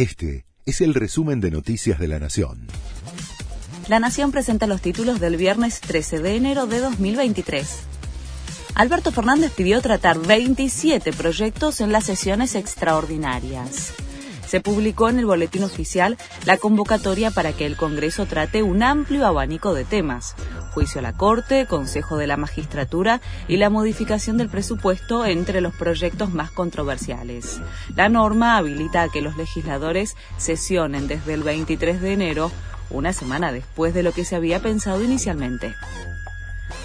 Este es el resumen de Noticias de la Nación. La Nación presenta los títulos del viernes 13 de enero de 2023. Alberto Fernández pidió tratar 27 proyectos en las sesiones extraordinarias se publicó en el boletín oficial la convocatoria para que el Congreso trate un amplio abanico de temas. Juicio a la Corte, Consejo de la Magistratura y la modificación del presupuesto entre los proyectos más controversiales. La norma habilita a que los legisladores sesionen desde el 23 de enero, una semana después de lo que se había pensado inicialmente.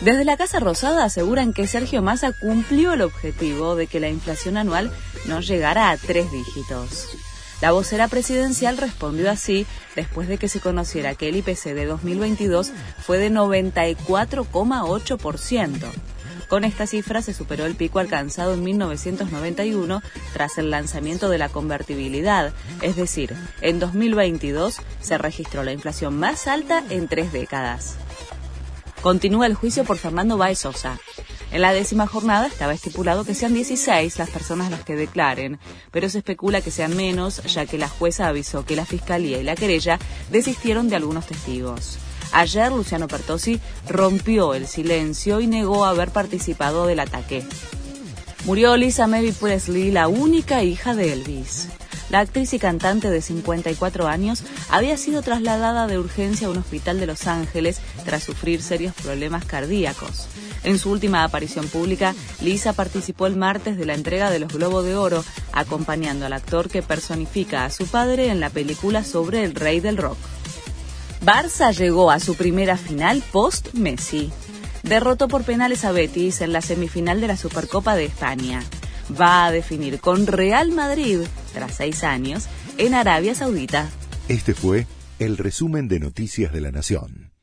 Desde la Casa Rosada aseguran que Sergio Massa cumplió el objetivo de que la inflación anual no llegara a tres dígitos. La vocera presidencial respondió así después de que se conociera que el IPC de 2022 fue de 94,8%. Con esta cifra se superó el pico alcanzado en 1991 tras el lanzamiento de la convertibilidad, es decir, en 2022 se registró la inflación más alta en tres décadas. Continúa el juicio por Fernando Baez Sosa. En la décima jornada estaba estipulado que sean 16 las personas las que declaren, pero se especula que sean menos, ya que la jueza avisó que la fiscalía y la querella desistieron de algunos testigos. Ayer Luciano Pertosi rompió el silencio y negó haber participado del ataque. Murió Lisa Mary Presley, la única hija de Elvis. La actriz y cantante de 54 años había sido trasladada de urgencia a un hospital de Los Ángeles tras sufrir serios problemas cardíacos. En su última aparición pública, Lisa participó el martes de la entrega de los Globos de Oro, acompañando al actor que personifica a su padre en la película sobre el rey del rock. Barça llegó a su primera final post-Messi. Derrotó por penales a Betis en la semifinal de la Supercopa de España. Va a definir con Real Madrid, tras seis años, en Arabia Saudita. Este fue el resumen de Noticias de la Nación.